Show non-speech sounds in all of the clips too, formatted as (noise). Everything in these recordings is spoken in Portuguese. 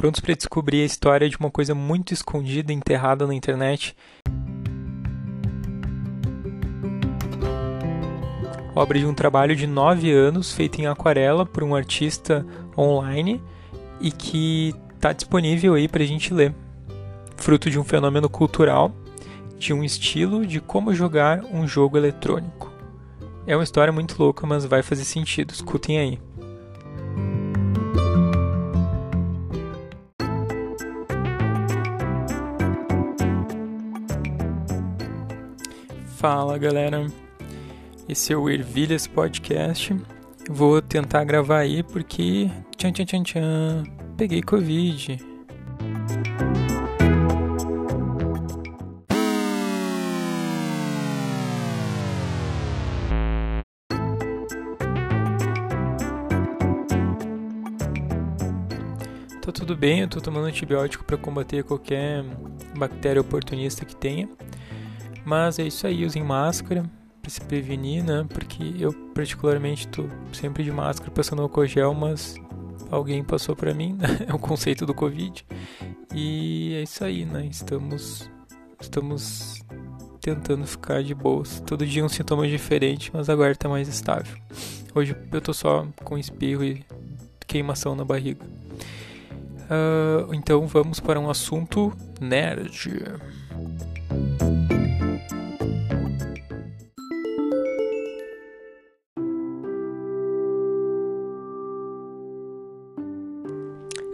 Prontos para descobrir a história de uma coisa muito escondida enterrada na internet? Obra de um trabalho de nove anos feito em aquarela por um artista online e que está disponível aí para a gente ler. Fruto de um fenômeno cultural, de um estilo de como jogar um jogo eletrônico. É uma história muito louca, mas vai fazer sentido. Escutem aí. Fala galera, esse é o Ervilhas Podcast. Vou tentar gravar aí porque tchan tchan tchan tchan, peguei Covid. Tá tudo bem, eu tô tomando antibiótico para combater qualquer bactéria oportunista que tenha. Mas é isso aí, usem máscara para se prevenir, né? Porque eu particularmente tô sempre de máscara passando álcool gel, mas alguém passou para mim, né? (laughs) é o conceito do Covid. E é isso aí, né? Estamos estamos tentando ficar de boas. Todo dia um sintoma diferente, mas agora tá mais estável. Hoje eu tô só com espirro e queimação na barriga. Uh, então vamos para um assunto nerd.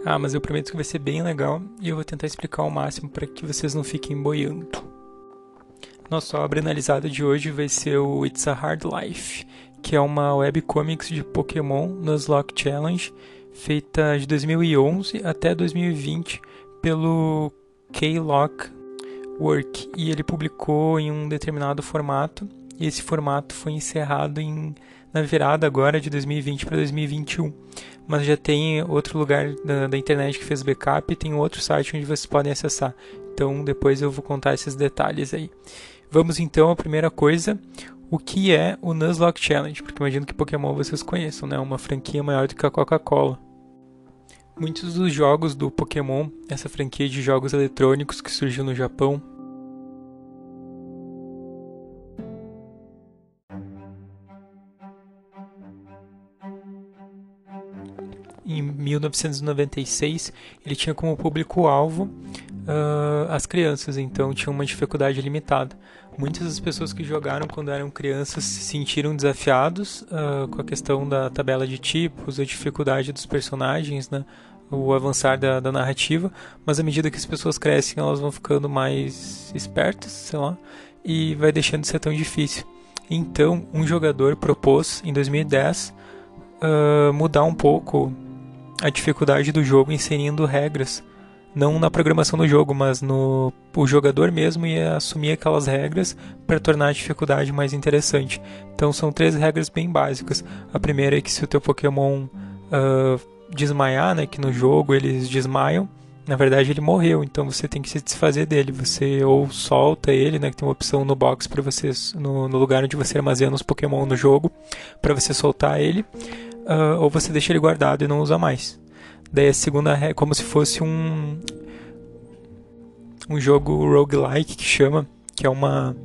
Ah, mas eu prometo que vai ser bem legal e eu vou tentar explicar ao máximo para que vocês não fiquem boiando. Nossa obra analisada de hoje vai ser o It's a Hard Life, que é uma webcomics de Pokémon Nuzlocke Challenge, feita de 2011 até 2020 pelo K-Lock Work, e ele publicou em um determinado formato, e esse formato foi encerrado em, na virada agora de 2020 para 2021 mas já tem outro lugar da, da, internet que fez backup e tem outro site onde vocês podem acessar. Então depois eu vou contar esses detalhes aí. Vamos então à primeira coisa, o que é o Nuzlocke Challenge, porque imagino que Pokémon vocês conheçam, né? Uma franquia maior do que a Coca-Cola. Muitos dos jogos do Pokémon, essa franquia de jogos eletrônicos que surgiu no Japão, em 1996, ele tinha como público-alvo uh, as crianças, então tinha uma dificuldade limitada. Muitas das pessoas que jogaram quando eram crianças se sentiram desafiados uh, com a questão da tabela de tipos, a dificuldade dos personagens, né? o avançar da, da, narrativa, mas à medida que as pessoas crescem, elas vão ficando mais espertas, sei lá, e vai deixando de ser tão difícil. Então, um jogador propôs em 2010 uh, mudar um pouco a dificuldade do jogo inserindo regras, não na programação do jogo, mas no o jogador mesmo ia assumir aquelas regras para tornar a dificuldade mais interessante. Então são três regras bem básicas. A primeira é que se o teu Pokémon uh, desmaiar, né, que no jogo eles desmaiam, na verdade ele morreu, então você tem que se desfazer dele. Você ou solta ele, né, que tem uma opção no box para você no, no, lugar onde você armazena os Pokémon no jogo, para você soltar ele uh, ou você deixa ele guardado e não usa mais. Daí a segunda é como se fosse um um jogo roguelike que chama, que é uma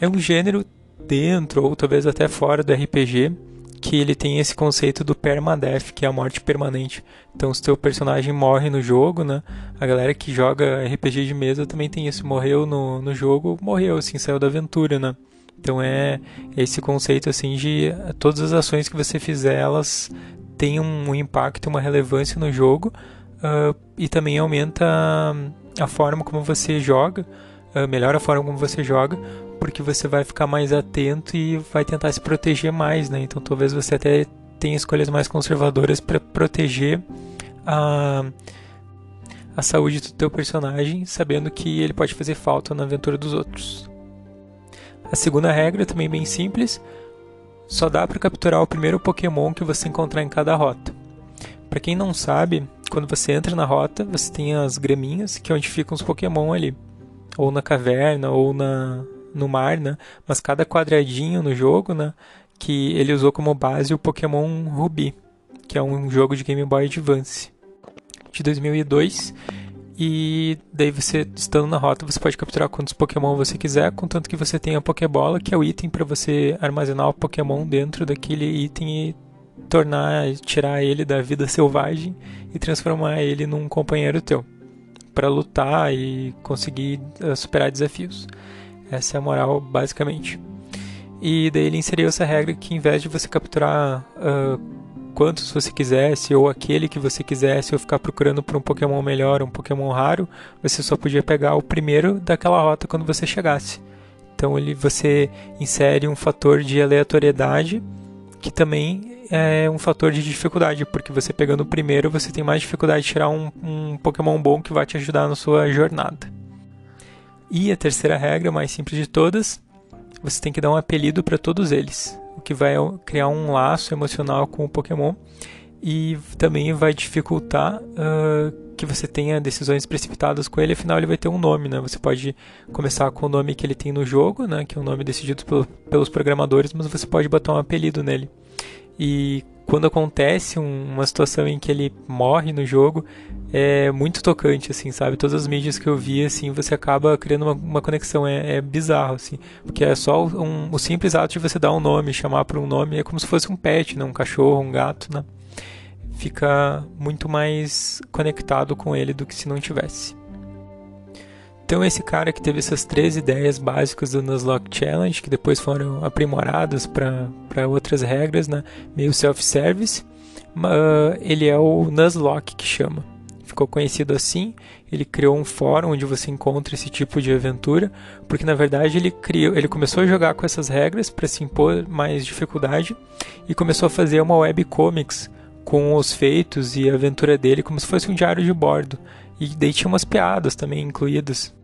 é um gênero dentro ou talvez até fora do RPG que ele tem esse conceito do permadeath, que é a morte permanente. Então, se teu personagem morre no jogo, né? A galera que joga RPG de mesa também tem isso. Morreu no, no jogo, morreu, assim, saiu da aventura, né? Então é esse conceito assim de todas as ações que você fizer, elas têm um impacto, uma relevância no jogo uh, e também aumenta a forma como você joga, uh, melhora a forma como você joga, porque você vai ficar mais atento e vai tentar se proteger mais, né? Então talvez você até tenha escolhas mais conservadoras para proteger a a saúde do teu personagem, sabendo que ele pode fazer falta na aventura dos outros. A segunda regra é também bem simples, só dá para capturar o primeiro Pokémon que você encontrar em cada rota. Para quem não sabe, quando você entra na rota, você tem as graminhas, que é onde ficam os Pokémon ali, ou na caverna, ou na no mar, né? Mas cada quadradinho no jogo, né, que ele usou como base o Pokémon Ruby, que é um jogo de Game Boy Advance de 2002. E daí você, estando na rota, você pode capturar quantos Pokémon você quiser, contanto que você tenha a Pokébola, que é o item para você armazenar o Pokémon dentro daquele item e tornar, tirar ele da vida selvagem e transformar ele num companheiro teu, para lutar e conseguir uh, superar desafios. Essa é a moral, basicamente. E daí ele inseriu essa regra que, em vez de você capturar uh, quantos você quisesse, ou aquele que você quisesse, ou ficar procurando por um Pokémon melhor, um Pokémon raro, você só podia pegar o primeiro daquela rota quando você chegasse. Então ele, você insere um fator de aleatoriedade que também é um fator de dificuldade, porque você pegando o primeiro você tem mais dificuldade de tirar um, um Pokémon bom que vai te ajudar na sua jornada. E a terceira regra, mais simples de todas, você tem que dar um apelido para todos eles o que vai criar um laço emocional com o Pokémon e também vai dificultar uh, que você tenha decisões precipitadas com ele, afinal ele vai ter um nome, né? Você pode começar com o nome que ele tem no jogo, né? Que é um nome decidido pelo, pelos programadores, mas você pode botar um apelido nele. E quando acontece um, uma situação em que ele morre no jogo, é muito tocante, assim, sabe? Todas as mídias que eu vi, assim, você acaba criando uma, uma conexão. É, é, bizarro, assim. Porque é só um, o simples ato de você dar um nome, chamar por um nome, é como se fosse um pet, né? Um cachorro, um gato, né? Fica muito mais conectado com ele do que se não tivesse. Então esse cara que teve essas três ideias básicas do Nuzlocke Challenge, que depois foram aprimoradas para outras regras, né? meio self-service, uh, ele é o Nuzlocke que chama. Ficou conhecido assim, ele criou um fórum onde você encontra esse tipo de aventura, porque na verdade ele criou, ele começou a jogar com essas regras para se impor mais dificuldade e começou a fazer uma webcomics com os feitos e a aventura dele como se fosse um diário de bordo. E daí tinha umas piadas também incluídas.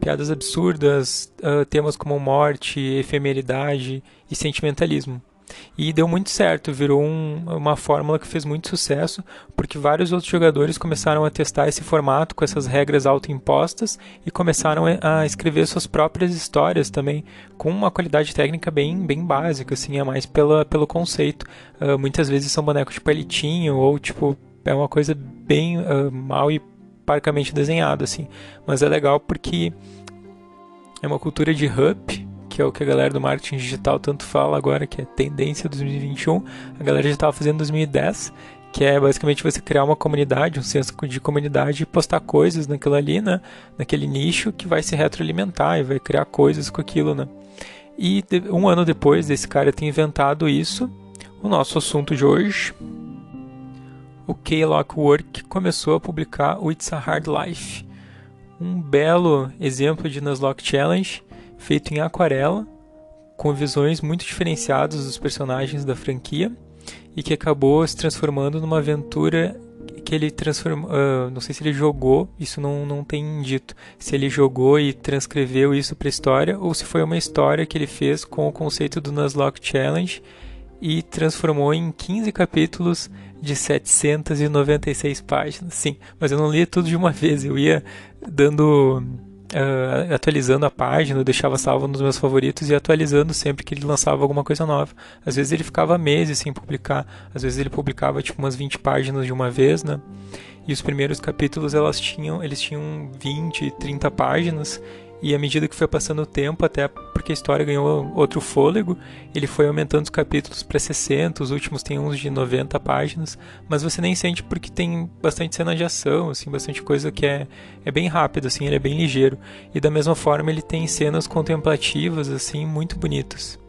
Piadas absurdas, uh, temas como morte, efemeridade e sentimentalismo. E deu muito certo, virou um, uma fórmula que fez muito sucesso, porque vários outros jogadores começaram a testar esse formato com essas regras autoimpostas e começaram a escrever suas próprias histórias também, com uma qualidade técnica bem, bem básica, assim, é mais pela, pelo conceito. Uh, muitas vezes são bonecos de palitinho ou tipo é uma coisa bem uh, mal e parcamente desenhado, assim. Mas é legal porque é uma cultura de hub, que é o que a galera do marketing digital tanto fala agora, que é tendência 2021. A galera já estava fazendo 2010, que é basicamente você criar uma comunidade, um senso de comunidade e postar coisas naquilo ali, né? Naquele nicho que vai se retroalimentar e vai criar coisas com aquilo, né? E um ano depois desse cara ter inventado isso, o nosso assunto de hoje o K-Lock Work começou a publicar o It's a Hard Life, um belo exemplo de Nuzlocke Challenge feito em aquarela, com visões muito diferenciadas dos personagens da franquia e que acabou se transformando numa aventura que ele transformou. Uh, não sei se ele jogou, isso não, não tem dito. Se ele jogou e transcreveu isso para história ou se foi uma história que ele fez com o conceito do Nuzlocke Challenge e transformou em 15 capítulos de 796 páginas. Sim, mas eu não lia tudo de uma (laughs) vez, eu ia dando. Uh, atualizando a página, deixava salvo nos meus favoritos e atualizando sempre que ele lançava alguma coisa nova. Às vezes ele ficava meses sem publicar, às vezes ele publicava tipo umas 20 páginas de uma vez, né? E os primeiros capítulos elas tinham, eles tinham 20, 30 páginas e à medida que foi passando o tempo, até porque a história ganhou outro fôlego, ele foi aumentando os capítulos para 60, os últimos tem uns de 90 páginas, mas você nem sente porque tem bastante cena de ação, assim, bastante coisa que é, é bem rápido, assim, ele é bem ligeiro. E da mesma forma ele tem cenas contemplativas, assim, muito bonitas.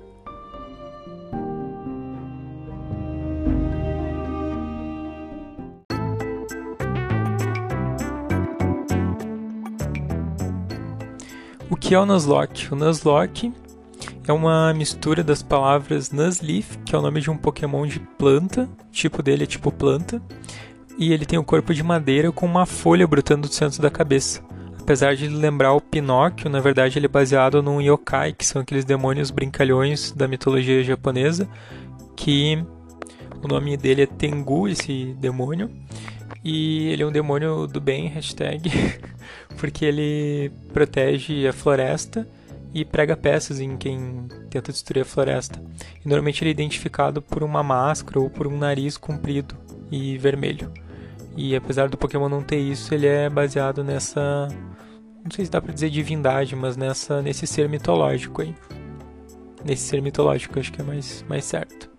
O que é o Nuzlocke? O Nuzlocke é uma mistura das palavras Nuzleaf, que é o nome de um Pokémon de planta, o tipo dele é tipo planta, e ele tem o um corpo de madeira com uma folha brotando do centro da cabeça. Apesar de lembrar o Pinóquio, na verdade ele é baseado num yokai, que são aqueles demônios brincalhões da mitologia japonesa, que o nome dele é Tengu, esse demônio, e ele é um demônio do bem, hashtag, (laughs) porque ele protege a floresta e prega peças em quem tenta destruir a floresta. E normalmente ele é identificado por uma máscara ou por um nariz comprido e vermelho. E apesar do Pokémon não ter isso, ele é baseado nessa. Não sei se dá pra dizer divindade, mas nessa, nesse ser mitológico aí. Nesse ser mitológico, acho que é mais, mais certo.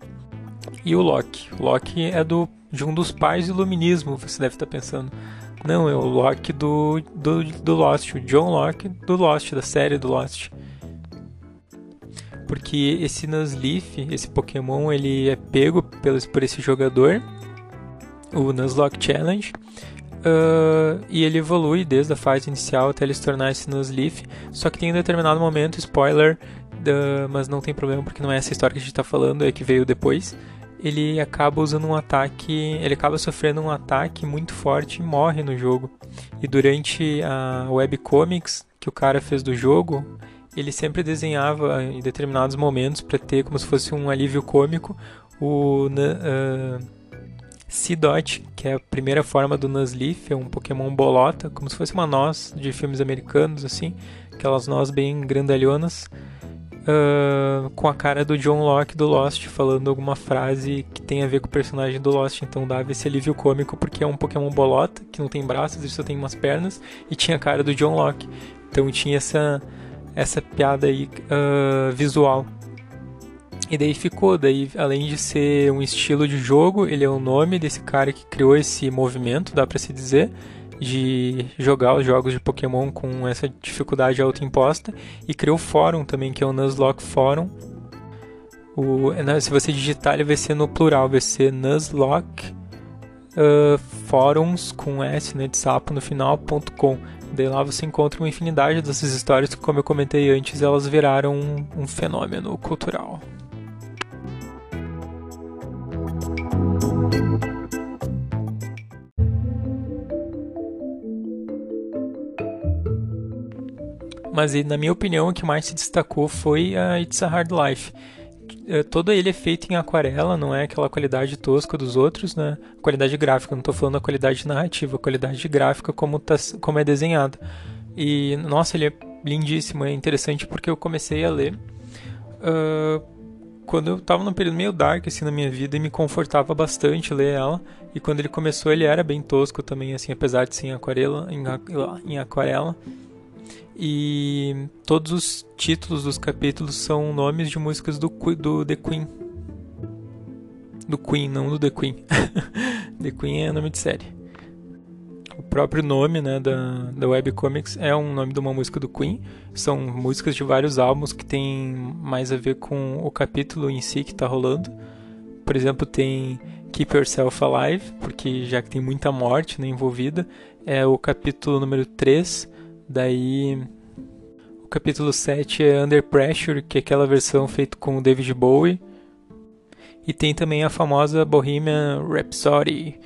E o Loki. O Loki é do, de um dos pais do iluminismo, você deve estar pensando. Não, é o Loki do, do, do Lost, o John Locke do Lost, da série do Lost. Porque esse Nuzleaf, esse Pokémon, ele é pego pelo, por esse jogador, o Nuzlocke Challenge, uh, e ele evolui desde a fase inicial até ele se tornar esse Nuzleaf. Só que tem um determinado momento, spoiler, uh, mas não tem problema porque não é essa história que a gente está falando, é que veio depois ele acaba usando um ataque, ele acaba sofrendo um ataque muito forte e morre no jogo. E durante a webcomics que o cara fez do jogo, ele sempre desenhava em determinados momentos para ter como se fosse um alívio cômico o uh, Seedot, que é a primeira forma do Nuzleaf, é um Pokémon bolota, como se fosse uma noz de filmes americanos assim, aquelas nós bem grandalhonas uh, com a cara do John Locke do Lost, falando alguma frase que tem a ver com o personagem do Lost. Então dava esse alívio cômico, porque é um Pokémon bolota, que não tem braços, ele só tem umas pernas, e tinha a cara do John Locke. Então tinha essa, essa piada aí uh, visual. E daí ficou, daí além de ser um estilo de jogo, ele é o nome desse cara que criou esse movimento, dá para se dizer de jogar os jogos de Pokémon com essa dificuldade autoimposta e criou o fórum também, que é o Nuzlocke Forum. O, se você digitar, ele vai ser no plural, vai ser Nuzlocke uh, Forums com S né, de sapo no final.com. Daí lá você encontra uma infinidade dessas histórias que, como eu comentei antes, elas viraram um, um fenômeno cultural. Mas na minha opinião o que mais se destacou foi a It's a Hard Life. É, todo ele é feito em aquarela, não é aquela qualidade tosca dos outros, né? Qualidade gráfica, não estou falando a qualidade narrativa, a qualidade gráfica como, tá, como é desenhado. E, nossa, ele é lindíssimo, é interessante porque eu comecei a ler uh, quando eu estava num período meio dark assim na minha vida e me confortava bastante ler ela. E quando ele começou, ele era bem tosco também, assim, apesar de ser em aquarela, em, em aquarela. E todos os títulos dos capítulos são nomes de músicas do, do The Queen. Do Queen, não do The Queen. (laughs) The Queen é nome de série. O próprio nome né, da, da webcomics é um nome de uma música do Queen. São músicas de vários álbuns que tem mais a ver com o capítulo em si que está rolando. Por exemplo, tem Keep Yourself Alive, porque já que tem muita morte né, envolvida, é o capítulo número 3 Daí o capítulo 7 é Under Pressure, que é aquela versão feita com o David Bowie. E tem também a famosa Bohemian Rhapsody,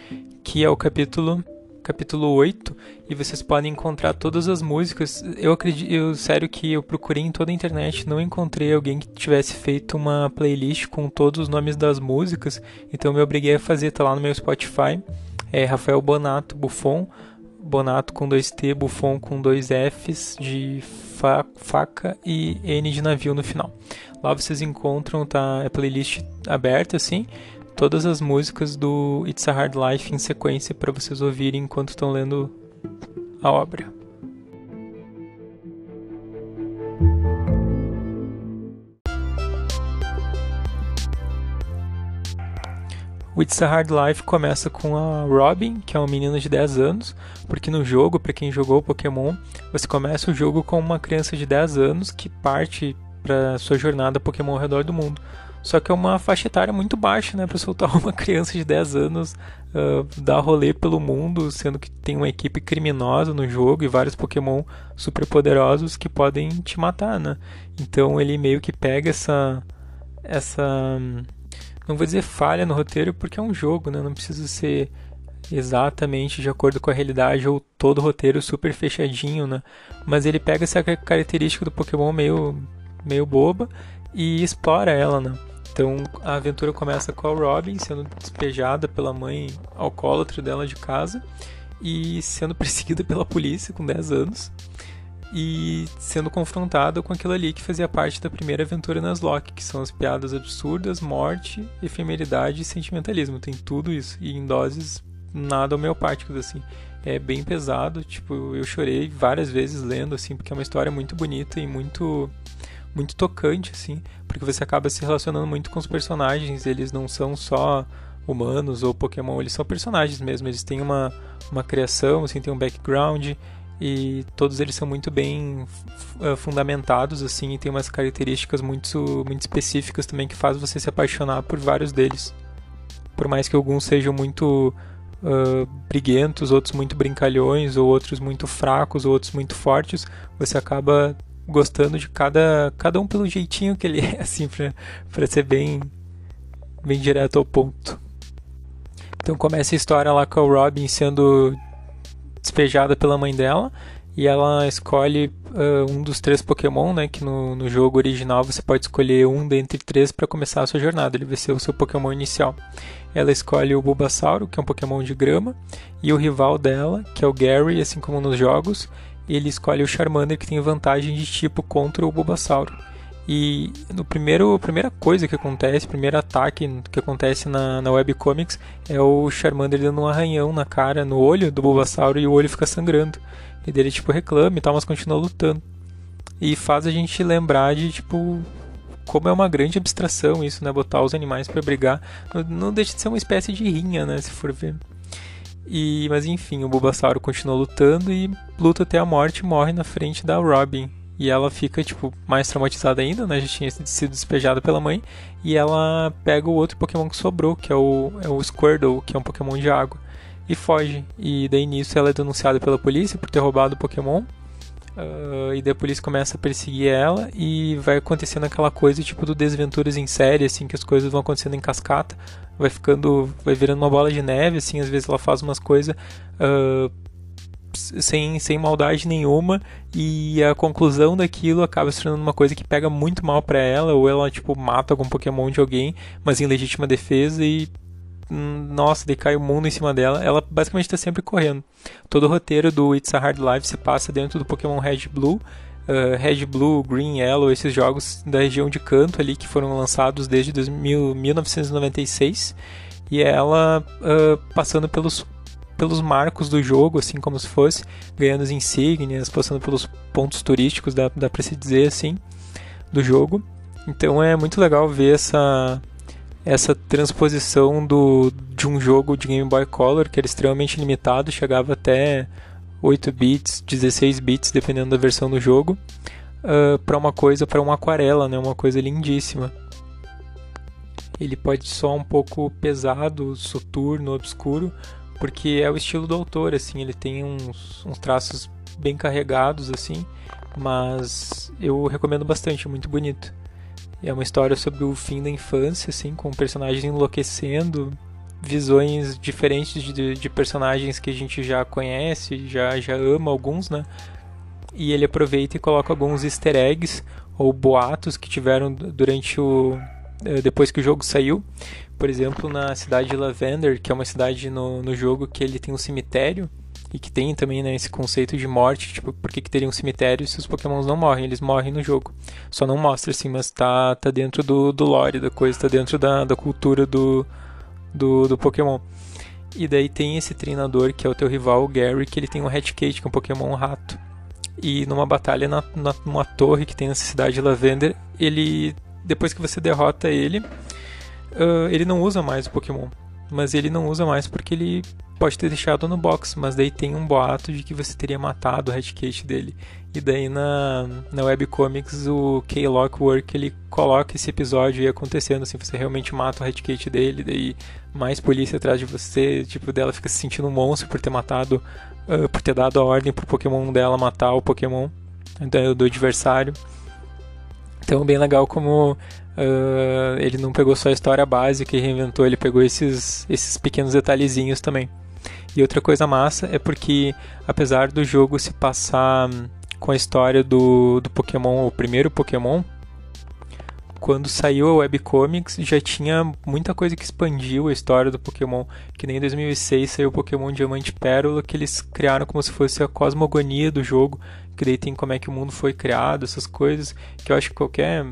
que é o capítulo capítulo 8, e vocês podem encontrar todas as músicas. Eu acredito, eu sério que eu procurei em toda a internet, não encontrei alguém que tivesse feito uma playlist com todos os nomes das músicas, então me obriguei a fazer, tá lá no meu Spotify. É Rafael Bonato Buffon Bonato com dois T, Buffon com dois Fs de fa faca e N de navio no final. Lá vocês encontram tá, a playlist aberta assim, todas as músicas do It's a Hard Life em sequência para vocês ouvirem enquanto estão lendo a obra. O It's a Hard Life começa com a Robin, que é uma menina de 10 anos, porque no jogo, para quem jogou Pokémon, você começa o jogo com uma criança de 10 anos que parte para sua jornada Pokémon ao redor do mundo. Só que é uma faixa etária muito baixa, né, para soltar (laughs) uma criança de 10 anos uh, dar rolê pelo mundo, sendo que tem uma equipe criminosa no jogo e vários Pokémon super poderosos que podem te matar, né? Então ele meio que pega essa essa não vou dizer falha no roteiro porque é um jogo, né? Não precisa ser exatamente de acordo com a realidade ou todo o roteiro super fechadinho, né? Mas ele pega essa característica do Pokémon meio, meio boba e explora ela, né? Então a aventura começa com a Robin sendo despejada pela mãe alcoólatra dela de casa e sendo (laughs) perseguida pela polícia com 10 anos e sendo confrontado com aquilo ali que fazia parte da primeira aventura nas Loki, que são as piadas absurdas, morte, efemeridade e sentimentalismo. Tem tudo isso e em doses nada homeopáticos, assim. É bem pesado, tipo, eu chorei várias vezes lendo, assim, porque é uma história muito bonita e muito muito tocante, assim, porque você acaba se relacionando muito com os personagens, eles não são só humanos ou Pokémon, eles são personagens mesmo, eles têm uma, uma criação, assim, tem um background e todos eles são muito bem fundamentados, assim, e tem umas características muito, muito específicas também que faz você se apaixonar por vários deles. Por mais que alguns sejam muito uh, briguentos, outros muito brincalhões, ou outros muito fracos, ou outros muito fortes, você acaba gostando de cada, cada um pelo jeitinho que ele (laughs) é, assim, pra ser bem, bem direto ao ponto. Então começa a história lá com a Robin sendo despejada pela mãe dela e ela escolhe uh, um dos três Pokémon, né? Que no, no jogo original você pode escolher um dentre três para começar a sua jornada. Ele vai ser o seu Pokémon inicial. Ela escolhe o Bulbasauro, que é um Pokémon de grama, e o rival dela, que é o Gary, assim como nos jogos, ele escolhe o Charmander que tem vantagem de tipo contra o Bulbasauro. E no primeiro, a primeira coisa que acontece, o primeiro ataque que acontece na, na webcomics é o Charmander dando um arranhão na cara, no olho do Bulbasauro e o olho fica sangrando. E dele tipo reclama e tal, mas continua lutando. E faz a gente lembrar de tipo como é uma grande abstração isso, né? Botar os animais para brigar. Não, deixa de ser uma espécie de rinha, né? Se for ver. E, mas enfim, o Bulbasauro continua lutando e luta até a morte e morre na frente da Robin. E ela fica, tipo, mais traumatizada ainda, né? Já tinha sido despejada pela mãe. E ela pega o outro Pokémon que sobrou, que é o, é o Squirtle, que é um Pokémon de água. E foge. E daí nisso ela é denunciada pela polícia por ter roubado o Pokémon. Uh, e daí a polícia começa a perseguir ela e vai acontecendo aquela coisa tipo do Desventuras em série, assim, que as coisas vão acontecendo em cascata, vai ficando, vai virando uma bola de neve, assim, às vezes ela faz umas coisas uh, sem, sem maldade nenhuma e a conclusão daquilo acaba se tornando uma coisa que pega muito mal para ela, ou ela, tipo, mata algum Pokémon de alguém, mas em legítima defesa e nossa, daí cai o mundo em cima dela. Ela basicamente está sempre correndo. Todo o roteiro do It's a Hard Life se passa dentro do Pokémon Red Blue. Uh, Red Blue, Green Yellow, esses jogos da região de canto ali que foram lançados desde 2000, 1996. E ela uh, passando pelos, pelos marcos do jogo, assim como se fosse, ganhando as insígnias, passando pelos pontos turísticos, dá, dá pra se dizer assim, do jogo. Então é muito legal ver essa, essa transposição do, de um jogo de Game Boy Color que era extremamente limitado, chegava até 8 bits, 16 bits, dependendo da versão do jogo, uh, ah, para uma coisa, para uma aquarela, né? uma coisa lindíssima. Ele pode soar um pouco pesado, soturno, obscuro, porque é o estilo do autor, assim, ele tem uns, uns traços bem carregados, assim, mas eu recomendo bastante, é muito bonito. É uma história sobre o fim da infância, assim, com personagens enlouquecendo, visões diferentes de, de personagens que a gente já conhece, já, já ama alguns, né? E ele aproveita e coloca alguns easter eggs ou boatos que tiveram durante o. Eh, depois que o jogo saiu. Por exemplo, na cidade de Lavender, que é uma cidade no, no jogo que ele tem um cemitério e que tem também né, esse conceito de morte, tipo, por que, que teria um cemitério se os pokémons não morrem? Eles morrem no jogo. Só não mostra assim, mas tá, tá dentro do, do lore da coisa, tá dentro da, da cultura do, do, do pokémon. E daí tem esse treinador que é o teu rival, o Gary, que ele tem um Hatcate, que é um pokémon rato. E numa batalha na, na, numa torre que tem nessa cidade de Lavender, ele, depois que você derrota ele, uh, ele não usa mais o pokémon. Mas ele não usa mais porque ele pode ter deixado no box, mas daí tem um boato de que você teria matado o headcase dele. E daí na, na webcomics o K. Lockwork ele coloca esse episódio aí acontecendo, assim, você realmente mata o headcase dele, daí mais polícia atrás de você, tipo, dela fica se sentindo um monstro por ter matado, uh, por ter dado a ordem pro Pokémon dela matar o Pokémon do, do adversário. Então bem legal como uh, ele não pegou só a história básica e reinventou, ele pegou esses, esses pequenos detalhezinhos também. E outra coisa massa é porque, apesar do jogo se passar hum, com a história do, do Pokémon, o primeiro Pokémon, quando saiu a webcomics já tinha muita coisa que expandiu a história do Pokémon, que nem em 2006 saiu o Pokémon Diamante Pérola, que eles criaram como se fosse a cosmogonia do jogo, daí tem como é que o mundo foi criado, essas coisas, que eu acho que qualquer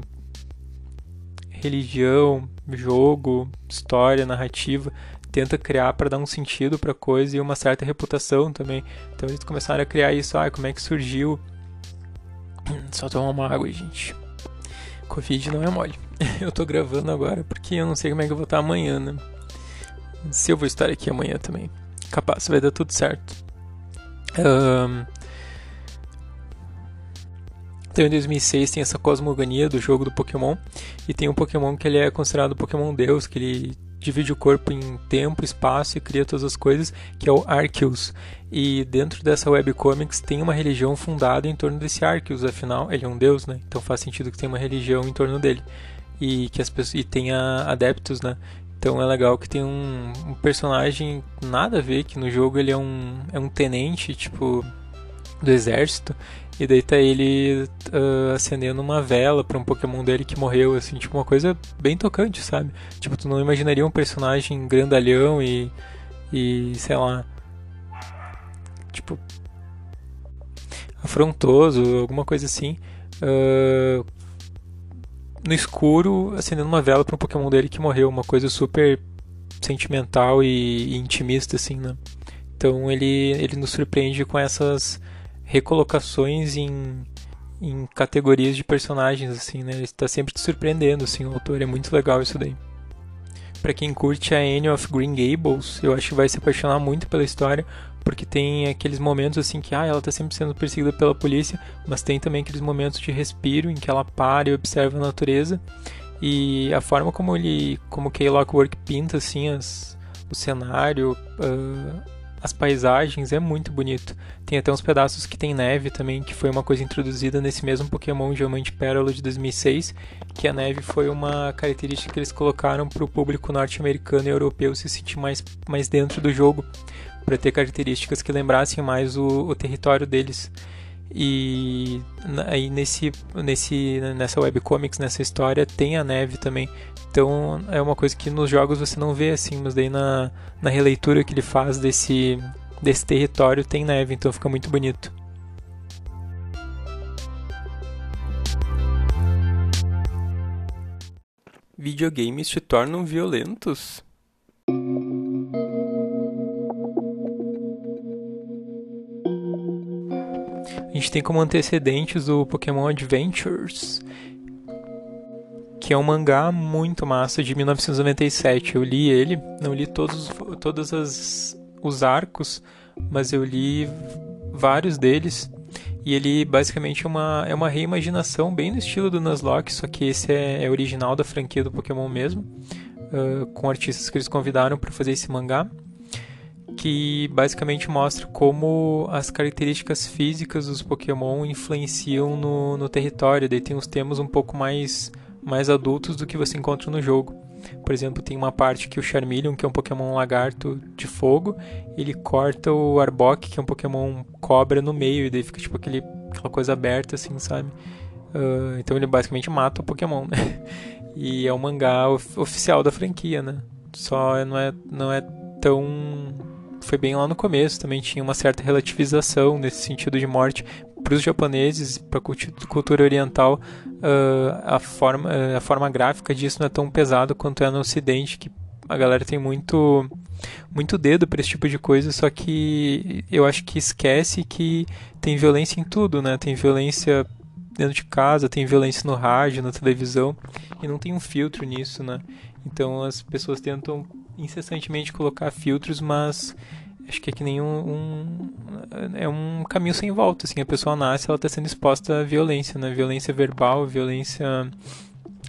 religião, jogo, história, narrativa tenta criar para dar um sentido para coisa e uma certa reputação também. Então eles começaram a criar isso, ah, como é que surgiu? (clears throat) Só tomar uma água, gente. Covid não é mole. (laughs) Eu tô gravando agora porque eu não sei como é que eu vou estar amanhã, né? Se eu vou estar aqui amanhã também. Capaz, vai dar tudo certo. Um, então em 2006 tem essa cosmogonia do jogo do Pokémon e tem um Pokémon que ele é considerado Pokémon Deus, que ele divide o corpo em tempo, espaço e cria todas as coisas, que é o Arceus. E dentro dessa webcomics tem uma religião fundada em torno desse Arceus, afinal ele é um deus, né? Então faz sentido que tem uma religião em torno dele e que as pessoas e tenha adeptos, né? Então é legal que tem um, um, personagem nada a ver que no jogo ele é um é um tenente tipo do exército e daí tá ele uh, acendendo uma vela para um Pokémon dele que morreu, assim, tipo uma coisa bem tocante, sabe? Tipo, tu não imaginaria um personagem grandalhão e. e sei lá. Tipo. afrontoso, alguma coisa assim. Uh, no escuro, acendendo uma vela para um Pokémon dele que morreu, uma coisa super sentimental e, e intimista, assim, né? Então ele, ele nos surpreende com essas recolocações em, em categorias de personagens, assim, né? Ele está sempre te surpreendendo, assim, o autor. É muito legal isso daí. Para quem curte a Anne of Green Gables, eu acho que vai se apaixonar muito pela história, porque tem aqueles momentos assim que ah, ela está sempre sendo perseguida pela polícia, mas tem também aqueles momentos de respiro em que ela para e observa a natureza. E a forma como ele, como Kay Lockwork pinta assim as, o cenário, uh, as paisagens é muito bonito. Tem até uns pedaços que tem neve também, que foi uma coisa introduzida nesse mesmo Pokémon Diamante Pérola de 2006, que a neve foi uma característica que eles colocaram para o público norte-americano e europeu se sentir mais, mais dentro do jogo, para ter características que lembrassem mais o, o território deles. E aí nesse, nesse, nessa webcomics, nessa história, tem a neve também. Então é uma coisa que nos jogos você não vê assim, mas daí na, na releitura que ele faz desse, desse território tem neve, então fica muito bonito. Videogames te tornam violentos? A gente tem como antecedentes o Pokémon Adventures, que é um mangá muito massa de 1997. Eu li ele, não li todos, todos as, os arcos, mas eu li vários deles. E ele basicamente é uma, é uma reimaginação bem no estilo do Nuzlocke, só que esse é, é original da franquia do Pokémon mesmo, uh, com artistas que eles convidaram para fazer esse mangá, que basicamente mostra como as características físicas dos Pokémon influenciam no, no território. Daí tem uns temas um pouco mais mais adultos do que você encontra no jogo. Por exemplo, tem uma parte que o Charmeleon, que é um Pokémon lagarto de fogo, ele corta o Arbok, que é um Pokémon cobra, no meio, e daí fica tipo aquele, aquela coisa aberta, assim, sabe? Uh, então ele basicamente mata o Pokémon, né? (laughs) E é um mangá of oficial da franquia, né? Só não é, não é tão. Foi bem lá no começo, também tinha uma certa relativização nesse sentido de morte, para os japoneses, para a cultura oriental, uh, a, forma, a forma gráfica disso não é tão pesado quanto é no Ocidente, que a galera tem muito muito dedo para esse tipo de coisa, só que eu acho que esquece que tem violência em tudo, né? Tem violência dentro de casa, tem violência no rádio, na televisão, e não tem um filtro nisso, né? Então as pessoas tentam incessantemente colocar filtros, mas acho que é que nem um, um, é um caminho sem volta assim. A pessoa nasce ela está sendo exposta à violência né? Violência verbal violência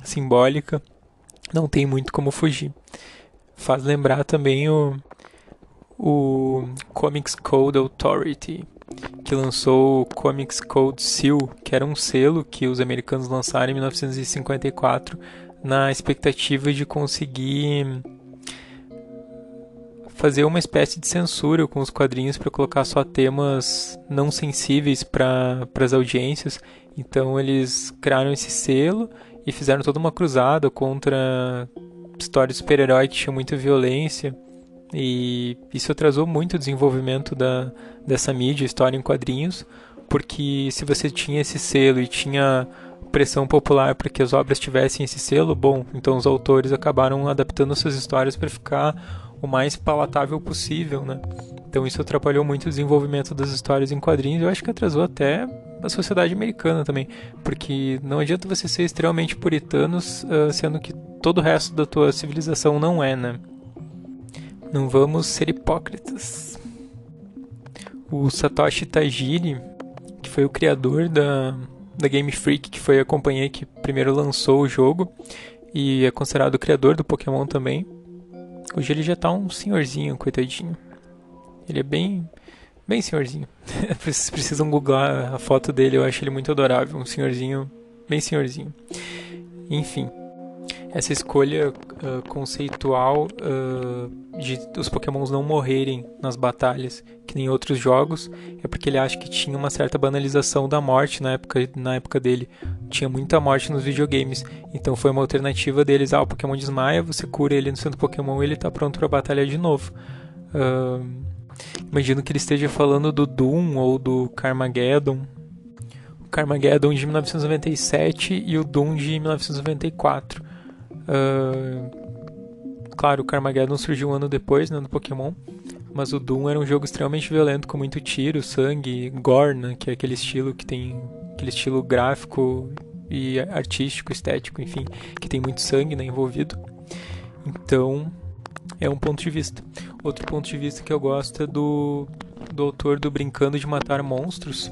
simbólica não tem muito como fugir. Faz lembrar também o o Comics Code Authority que lançou o Comics Code Seal que era um selo que os americanos lançaram em 1954 na expectativa de conseguir fazer uma espécie de censura com os quadrinhos para colocar só temas não sensíveis para as audiências. Então eles criaram esse selo e fizeram toda uma cruzada contra histórias de super-herói que tinham muita violência. E isso atrasou muito o desenvolvimento da, dessa mídia, história em quadrinhos, porque se você tinha esse selo e tinha pressão popular para que as obras tivessem esse selo, bom, então os autores acabaram adaptando suas histórias para ficar o mais palatável possível, né? Então isso atrapalhou muito o desenvolvimento das histórias em quadrinhos. Eu acho que atrasou até a sociedade americana também, porque não adianta você ser extremamente puritano, uh, sendo que todo o resto da tua civilização não é, né? Não vamos ser hipócritas. O Satoshi Tajiri, que foi o criador da, da Game Freak, que foi a companhia que primeiro lançou o jogo e é considerado o criador do Pokémon também. Hoje ele já tá um senhorzinho, coitadinho. Ele é bem bem senhorzinho. (laughs) Vocês precisam googlar a foto dele, eu acho ele muito adorável, um senhorzinho, bem senhorzinho. Enfim, essa escolha uh, conceitual uh, de os pokémons não morrerem nas batalhas, que nem outros jogos, é porque ele acha que tinha uma certa banalização da morte na época, na época dele. Tinha muita morte nos videogames, então foi uma alternativa deles. Ah, o Pokémon desmaia, você cura ele no centro Pokémon e ele está pronto para batalhar de novo. Uh, Imagino que ele esteja falando do Doom ou do Carmageddon. O Carmageddon de 1997 e o Doom de 1994. Uh, claro, o Carmageddon surgiu um ano depois, né, no Pokémon. Mas o Doom era um jogo extremamente violento, com muito tiro, sangue, gore, né, que é aquele estilo que tem aquele estilo gráfico e artístico, estético, enfim, que tem muito sangue né, envolvido. Então, é um ponto de vista. Outro ponto de vista que eu gosto é do, do autor do Brincando de Matar Monstros,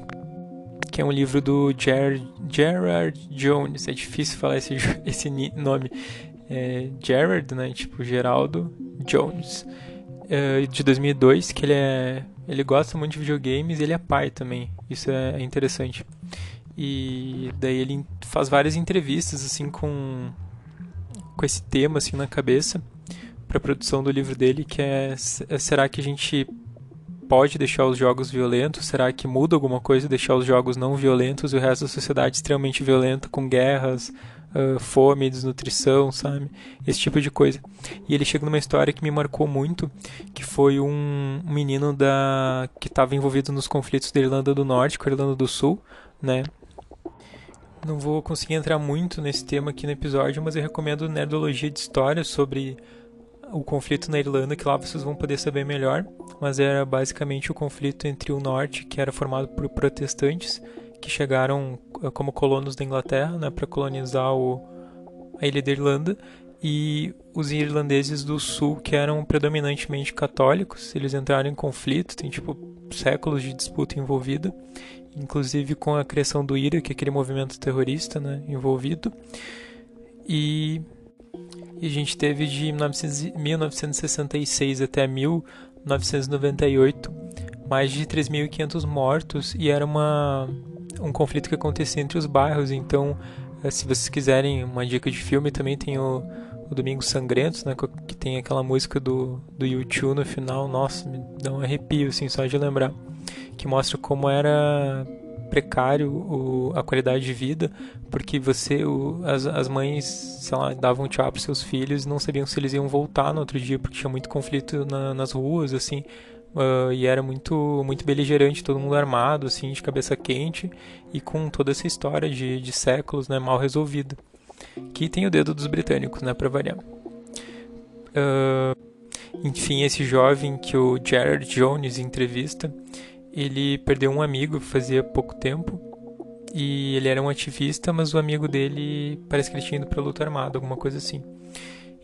que é um livro do Ger Gerard Jones. É difícil falar esse, (laughs) esse nome. É Gerard, né? Tipo Geraldo Jones. É de 2002, que ele é ele gosta muito de videogames e ele é pai também. Isso é interessante. E daí ele faz várias entrevistas assim com com esse tema assim na cabeça para a produção do livro dele, que é, é será que a gente pode deixar os jogos violentos? Será que muda alguma coisa deixar os jogos não violentos e o resto da sociedade extremamente violenta, com guerras, uh, fome, desnutrição, sabe? Esse tipo de coisa. E ele chega numa história que me marcou muito, que foi um menino da que estava envolvido nos conflitos da Irlanda do Norte com a Irlanda do Sul, né? Não vou conseguir entrar muito nesse tema aqui no episódio, mas eu recomendo Nerdologia de História sobre o conflito na Irlanda, que lá vocês vão poder saber melhor, mas era basicamente o conflito entre o norte, que era formado por protestantes, que chegaram eh, como colonos da Inglaterra né, para colonizar o, a ilha da Irlanda, e os irlandeses do sul, que eram predominantemente católicos, eles entraram em conflito, tem tipo séculos de disputa envolvida, inclusive com a criação do IRA, que é aquele movimento terrorista né, envolvido. E e a gente teve de 1966 até 1998 mais de 3.500 mortos e era uma, um conflito que acontecia entre os bairros. Então, eh, se vocês quiserem uma dica de filme, também tem o, o Domingo Sangrentos, né, que tem aquela música do, do YouTube no final. Nossa, me dá um arrepio assim, só de lembrar. Que mostra como era precário o, a qualidade de vida, porque você, o, as, as mães, sei lá, davam tchau para seus filhos não sabiam se eles iam voltar no outro dia, porque tinha muito conflito na, nas ruas, assim, uh, e era muito, muito beligerante, todo mundo armado, assim, de cabeça quente, e com toda essa história de, de séculos, né, mal resolvida. Que tem o dedo dos britânicos, né, para variar. Uh, enfim, esse jovem que o Jared Jones entrevista, ele perdeu um amigo fazia pouco tempo e ele era um ativista, mas o amigo dele parece que ele tinha ido para luta armada, alguma coisa assim.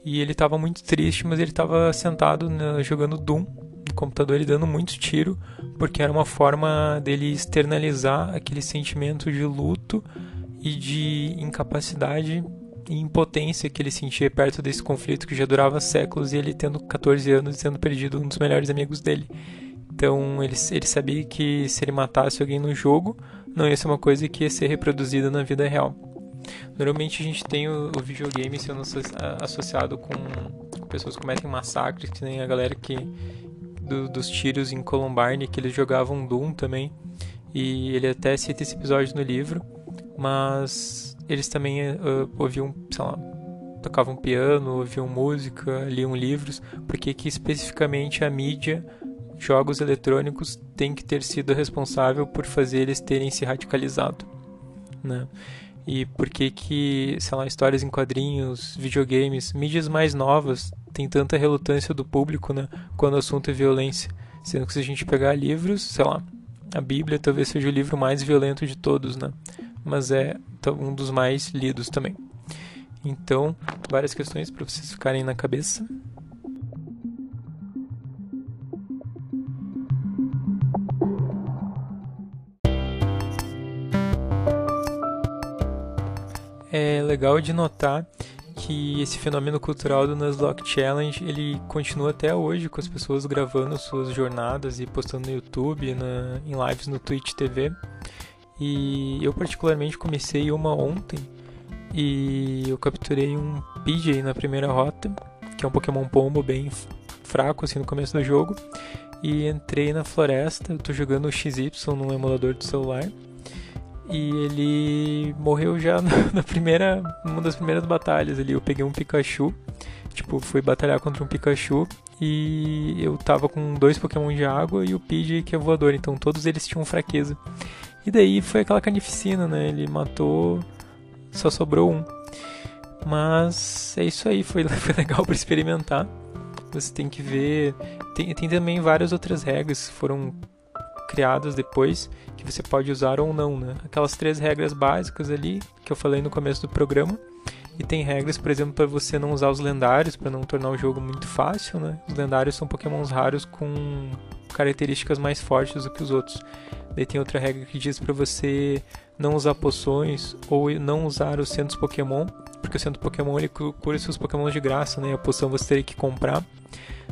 E ele estava muito triste, mas ele estava sentado na, jogando Doom no computador e dando muito tiro, porque era uma forma dele externalizar aquele sentimento de luto e de incapacidade e impotência que ele sentia perto desse conflito que já durava séculos e ele tendo 14 anos e tendo perdido um dos melhores amigos dele. Então ele, ele sabia que se ele matasse alguém no jogo, não ia ser uma coisa que ia ser reproduzida na vida real. Normalmente a gente tem o, o videogame sendo associado com, pessoas que cometem massacres, que nem a galera que do, dos tiros em Columbine, que eles jogavam Doom também. E ele até cita esse episódio no livro, mas eles também uh, ouviam, sei lá, tocavam piano, ouviam música, liam livros, porque que especificamente a mídia jogos eletrônicos tem que ter sido responsável por fazer eles terem se radicalizado, né? e por que que, sei lá, histórias em quadrinhos, videogames, mídias mais novas tem tanta relutância do público, né, quando o assunto é violência. Sendo que se a gente pegar livros, sei lá, a Bíblia talvez seja o livro mais violento de todos, né? Mas é um dos mais lidos também. Então, várias questões para vocês ficarem na cabeça. É legal de notar que esse fenômeno cultural do Nuzlocke Challenge ele continua até hoje com as pessoas gravando suas jornadas e postando no YouTube, na, em lives no Twitch TV. E eu particularmente comecei uma ontem e eu capturei um PJ na primeira rota, que é um Pokémon Pombo bem fraco assim no começo do jogo. E entrei na floresta, eu tô jogando o XY num emulador de celular e ele morreu já (laughs) na primeira, uma das primeiras batalhas ali. Eu peguei um Pikachu, tipo, fui batalhar contra um Pikachu e eu tava com dois Pokémon de água e o Pidgey que é voador, então todos eles tinham fraqueza. E daí foi aquela carnificina, né? Ele matou, só sobrou um. Mas é isso aí, foi, (laughs) foi legal para experimentar. Você tem que ver. Tem, tem também várias outras regras que foram criadas depois que você pode usar ou não, né? Aquelas três regras básicas ali que eu falei no começo do programa. E tem regras, por exemplo, para você não usar os lendários, para não tornar o jogo muito fácil, né? Os lendários são pokémons raros com características mais fortes do que os outros. Daí tem outra regra que diz para você não usar poções ou não usar os centros Pokémon, porque o centro Pokémon ele cura seus Pokémon de graça, né? A poção você teria que comprar.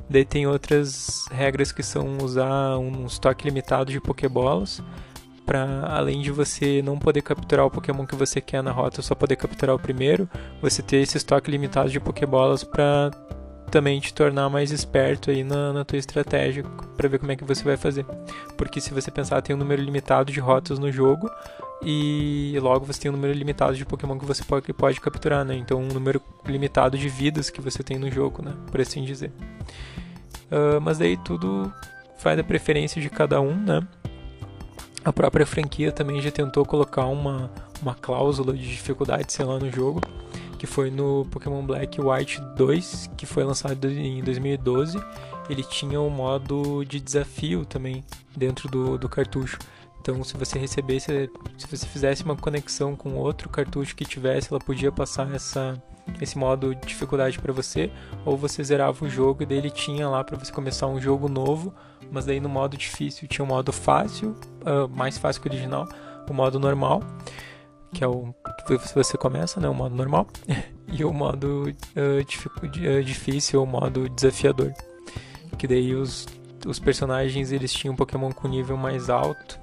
Daí tem outras regras que são usar um estoque limitado de Pokébolas, para além de você não poder capturar o Pokémon que você quer na rota, só poder capturar o primeiro, você ter esse estoque limitado de Pokébolas para também te tornar mais esperto aí na, na tua estratégia para ver como é que você vai fazer. Porque se você pensar, tem um número limitado de rotas no jogo e logo você tem um número limitado de Pokémon que você pode, pode capturar, né? Então um número limitado de vidas que você tem no jogo, né? Por assim dizer. Uh, mas daí tudo vai da preferência de cada um, né? A própria franquia também já tentou colocar uma, uma cláusula de dificuldade, sei lá, no jogo, que foi no Pokémon Black White 2, que foi lançado em 2012. Ele tinha um modo de desafio também dentro do, do cartucho. Então, se você recebesse, se você fizesse uma conexão com outro cartucho que tivesse, ela podia passar essa, esse modo de dificuldade para você, ou você zerava o jogo e daí ele tinha lá para você começar um jogo novo, mas daí no modo difícil tinha o modo fácil, uh, mais fácil que o original, o modo normal, que é o que você começa, né, o modo normal, (laughs) e o modo uh, difícil, o modo desafiador, que daí os, os personagens eles tinham um Pokémon com nível mais alto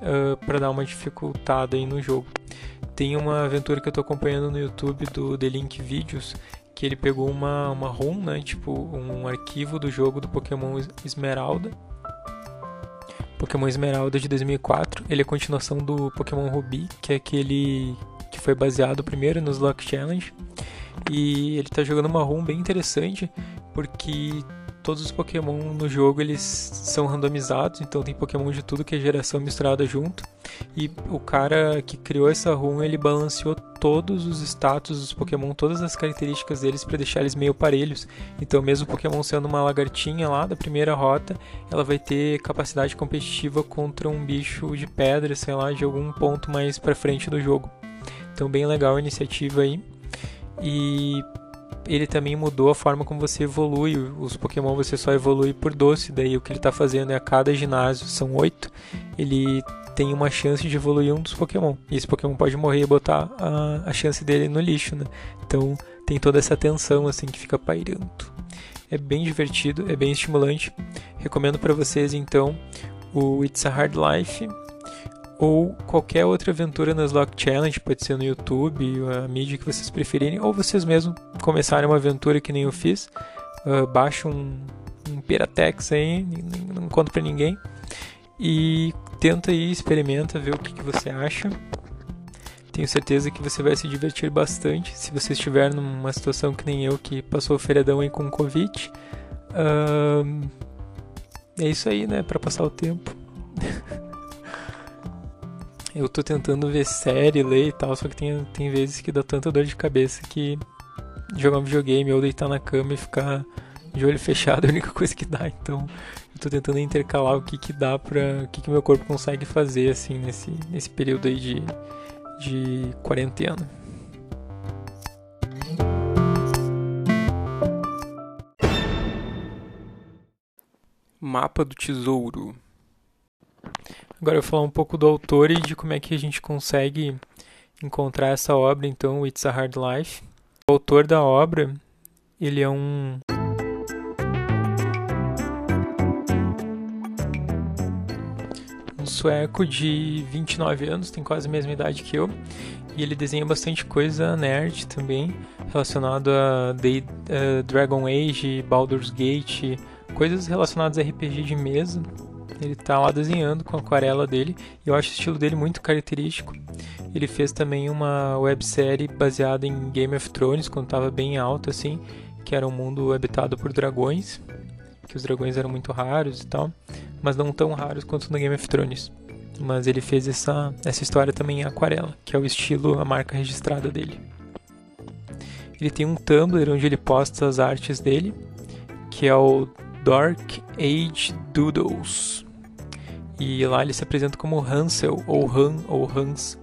uh, para dar uma dificultada aí no jogo. Tem uma aventura que eu tô acompanhando no YouTube do The Link Videos, que ele pegou uma, uma ROM, né, tipo um arquivo do jogo do Pokémon Esmeralda. Pokémon Esmeralda de 2004, ele é a continuação do Pokémon Ruby, que é aquele que foi baseado primeiro nos Luck Challenge. E ele tá jogando uma ROM bem interessante, porque todos os Pokémon no jogo eles são randomizados, então tem Pokémon de tudo que é geração misturada junto. E o cara que criou essa run, ele balanceou todos os status dos Pokémon, todas as características deles para deixar eles meio parelhos. Então, mesmo o Pokémon sendo uma lagartinha lá da primeira rota, ela vai ter capacidade competitiva contra um bicho de pedra, sei lá, de algum ponto mais para frente do jogo. Então, bem legal a iniciativa aí. E ele também mudou a forma como você evolui. Os Pokémon você só evolui por doce. Daí o que ele está fazendo é a cada ginásio, são oito, ele tem uma chance de evoluir um dos Pokémon. E esse Pokémon pode morrer e botar a, a chance dele no lixo, né? Então tem toda essa tensão assim que fica pairando. É bem divertido, é bem estimulante. Recomendo para vocês então o It's a Hard Life ou qualquer outra aventura nas Lock Challenge, pode ser no YouTube, a mídia que vocês preferirem, ou vocês mesmos começarem uma aventura que nem eu fiz. Uh, baixa um, um Piratex aí, não conto pra ninguém. E tenta aí, experimenta, ver o que, que você acha. Tenho certeza que você vai se divertir bastante se você estiver numa situação que nem eu, que passou o feriadão aí com Covid. Uh, é isso aí, né? Para passar o tempo. Eu tô tentando ver série, ler e tal, só que tem, tem vezes que dá tanta dor de cabeça que jogar um videogame ou deitar na cama e ficar de olho fechado é a única (laughs) coisa que dá. Então eu tô tentando intercalar o que que dá pra. o que que meu corpo consegue fazer assim nesse, nesse período aí de, de quarentena. Mapa do Tesouro. Agora eu vou falar um pouco do autor e de como é que a gente consegue encontrar essa obra, então, It's a Hard Life. O autor da obra, ele é um um sueco de 29 anos, tem quase a mesma idade que eu, e ele desenha bastante coisa nerd também, relacionado a Day, uh, Dragon Age, Baldur's Gate, coisas relacionadas a RPG de mesa. Ele tá lá desenhando com a aquarela dele. E eu acho o estilo dele muito característico. Ele fez também uma websérie baseada em Game of Thrones, quando estava bem alto assim, que era um mundo habitado por dragões, que os dragões eram muito raros e tal, mas não tão raros quanto no Game of Thrones. Mas ele fez essa, essa história também em aquarela, que é o estilo, a marca registrada dele. Ele tem um Tumblr onde ele posta as artes dele, que é o Dark Age Doodles. E lá ele se apresenta como Hansel, ou Han, ou Hans.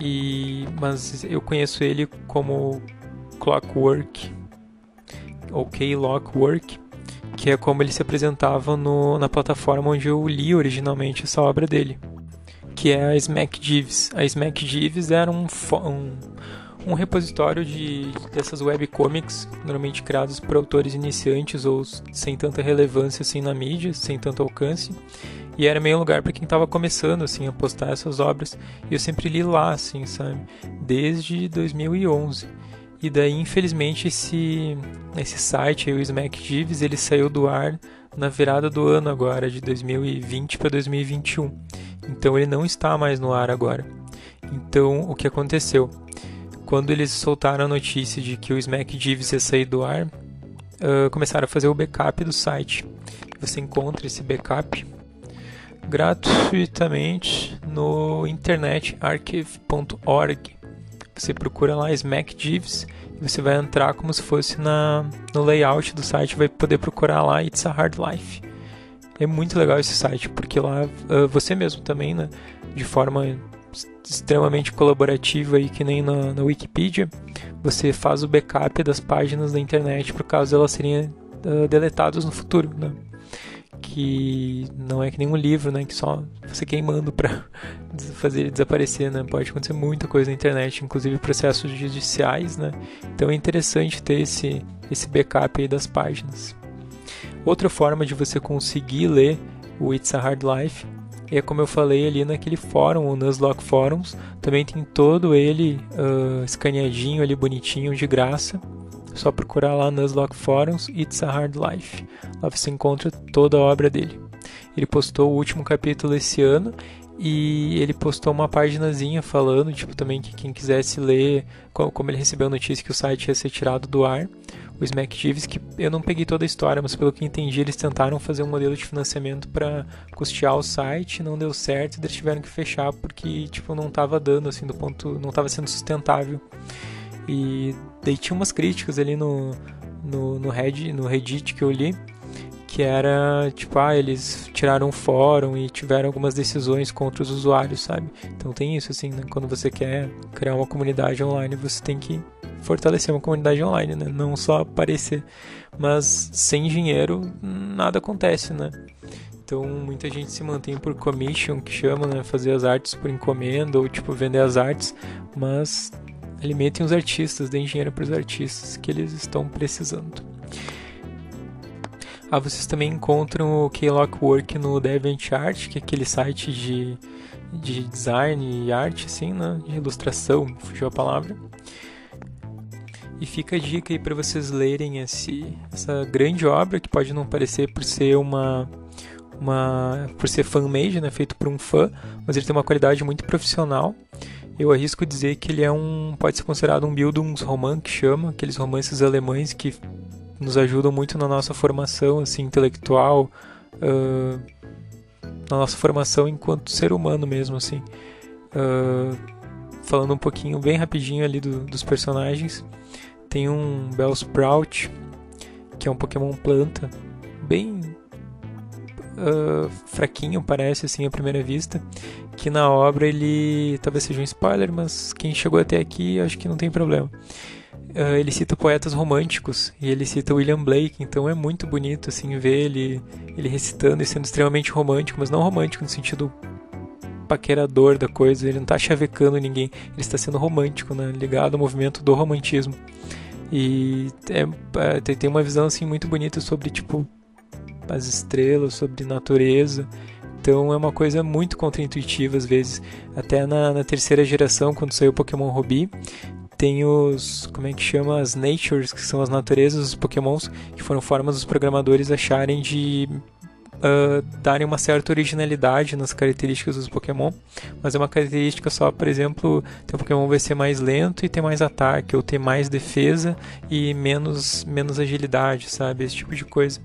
E, mas eu conheço ele como Clockwork, ou K-Lockwork, que é como ele se apresentava no, na plataforma onde eu li originalmente essa obra dele, que é a Smack Jeeves. A Smack Jeeves era um, um um repositório de dessas webcomics, normalmente criados por autores iniciantes ou sem tanta relevância assim na mídia, sem tanto alcance. E era meio lugar para quem estava começando assim a postar essas obras. E eu sempre li lá, assim, sabe, desde 2011. E daí, infelizmente, esse esse site, o Smack Jeeves, ele saiu do ar na virada do ano agora, de 2020 para 2021. Então ele não está mais no ar agora. Então, o que aconteceu? Quando eles soltaram a notícia de que o Smack Jeeves ia sair do ar, uh, começaram a fazer o backup do site. Você encontra esse backup gratuitamente no internetarchive.org. Você procura lá Smack Jeeves e você vai entrar como se fosse na, no layout do site, vai poder procurar lá It's a Hard Life. É muito legal esse site, porque lá uh, você mesmo também, né, de forma extremamente colaborativa aí que nem na, na Wikipedia, você faz o backup das páginas da internet por caso elas serem uh, deletadas no futuro, né? Que não é que nem um livro, né? Que só você queimando para (laughs) fazer ele desaparecer, né? Pode acontecer muita coisa na internet, inclusive processos judiciais, né? Então é interessante ter esse, esse backup aí das páginas. Outra forma de você conseguir ler o It's a Hard Life e é como eu falei ali naquele fórum, o Nuzlocke Forums, também tem todo ele uh, escaneadinho ali, bonitinho, de graça. Só procurar lá Nuzlocke Forums, It's a Hard Life. Lá você encontra toda a obra dele. Ele postou o último capítulo esse ano e ele postou uma paginazinha falando, tipo, também que quem quisesse ler, como ele recebeu a notícia que o site ia ser tirado do ar, o Smack que eu não peguei toda a história, mas pelo que entendi, eles tentaram fazer um modelo de financiamento para custear o site, não deu certo, e eles tiveram que fechar porque, tipo, não estava dando, assim, do ponto, não estava sendo sustentável. E daí tinha umas críticas ali no, no, no, Reddit, no Reddit que eu li, que era tipo, ah, eles tiraram o fórum e tiveram algumas decisões contra os usuários, sabe? Então tem isso, assim, né? quando você quer criar uma comunidade online, você tem que fortalecer uma comunidade online, né? Não só aparecer. Mas sem dinheiro, nada acontece, né? Então muita gente se mantém por commission, que chama, né? Fazer as artes por encomenda ou tipo vender as artes, mas alimentem os artistas, deem dinheiro para os artistas que eles estão precisando. Ah, vocês também encontram o K-Lockwork no DeviantArt, que é aquele site de, de design e arte, assim, né? De ilustração, fugiu a palavra. E fica a dica aí para vocês lerem esse, essa grande obra, que pode não parecer por ser uma, uma por ser fan-made, né, feito por um fã, mas ele tem uma qualidade muito profissional. Eu arrisco dizer que ele é um pode ser considerado um Bildungsroman que chama, aqueles romances alemães que nos ajudam muito na nossa formação assim intelectual, uh, na nossa formação enquanto ser humano mesmo assim. Uh, falando um pouquinho, bem rapidinho ali do, dos personagens, tem um Bellsprout, que é um Pokémon planta, bem uh, fraquinho, parece assim à primeira vista. Que na obra ele talvez seja um spoiler, mas quem chegou até aqui acho que não tem problema. Uh, ele cita poetas românticos e ele cita William Blake, então é muito bonito assim ver ele, ele recitando e sendo extremamente romântico, mas não romântico no sentido paquerador da coisa, ele não está chavecando ninguém, ele está sendo romântico, né, ligado ao movimento do romantismo. E é, é, tem uma visão assim muito bonita sobre tipo as estrelas, sobre natureza. Então é uma coisa muito contraintuitiva às vezes. Até na, na terceira geração, quando saiu o Pokémon Ruby, tem os. como é que chama? As natures, que são as naturezas dos Pokémons, que foram formas dos programadores acharem de uh, darem uma certa originalidade nas características dos Pokémon, mas é uma característica só, por exemplo, o Pokémon vai ser mais lento e ter mais ataque, ou ter mais defesa e menos, menos agilidade, sabe? Esse tipo de coisa.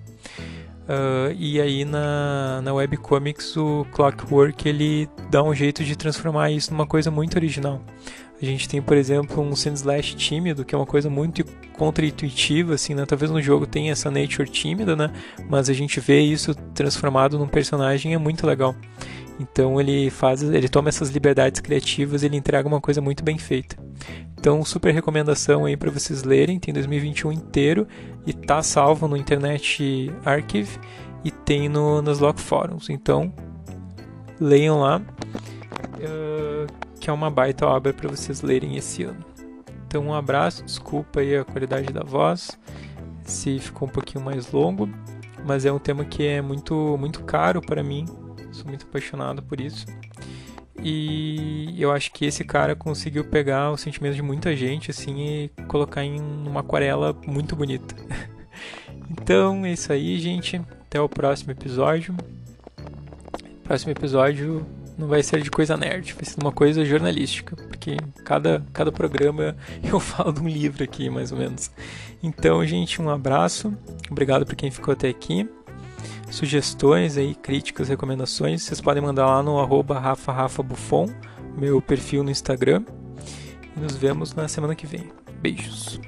Uh, e aí na, na webcomics o Clockwork ele dá um jeito de transformar isso numa coisa muito original. A gente tem, por exemplo, um Sandslash tímido, que é uma coisa muito contra-intuitiva, assim, né? Talvez no jogo tenha essa nature tímida, né? Mas a gente vê isso transformado num personagem é muito legal. Então ele faz, ele toma essas liberdades criativas, ele entrega uma coisa muito bem feita. Então, super recomendação aí para vocês lerem, tem 2021 inteiro e tá salvo no Internet Archive e tem no, nos Lock Forums. Então, leiam lá, uh, é uma baita obra para vocês lerem esse ano. Então, um abraço, desculpa aí a qualidade da voz, se ficou um pouquinho mais longo, mas é um tema que é muito, muito caro para mim, sou muito apaixonado por isso. E eu acho que esse cara conseguiu pegar os sentimentos de muita gente assim e colocar em uma aquarela muito bonita. (laughs) então é isso aí, gente. Até o próximo episódio. Próximo episódio não vai ser de coisa nerd, vai ser uma coisa jornalística, porque cada, cada programa (laughs) eu falo de um livro aqui, mais ou menos. Então, gente, um abraço. Obrigado por quem ficou até aqui sugestões aí, críticas, recomendações, vocês podem mandar lá no arroba meu perfil no Instagram. E nos vemos na semana que vem. Beijos!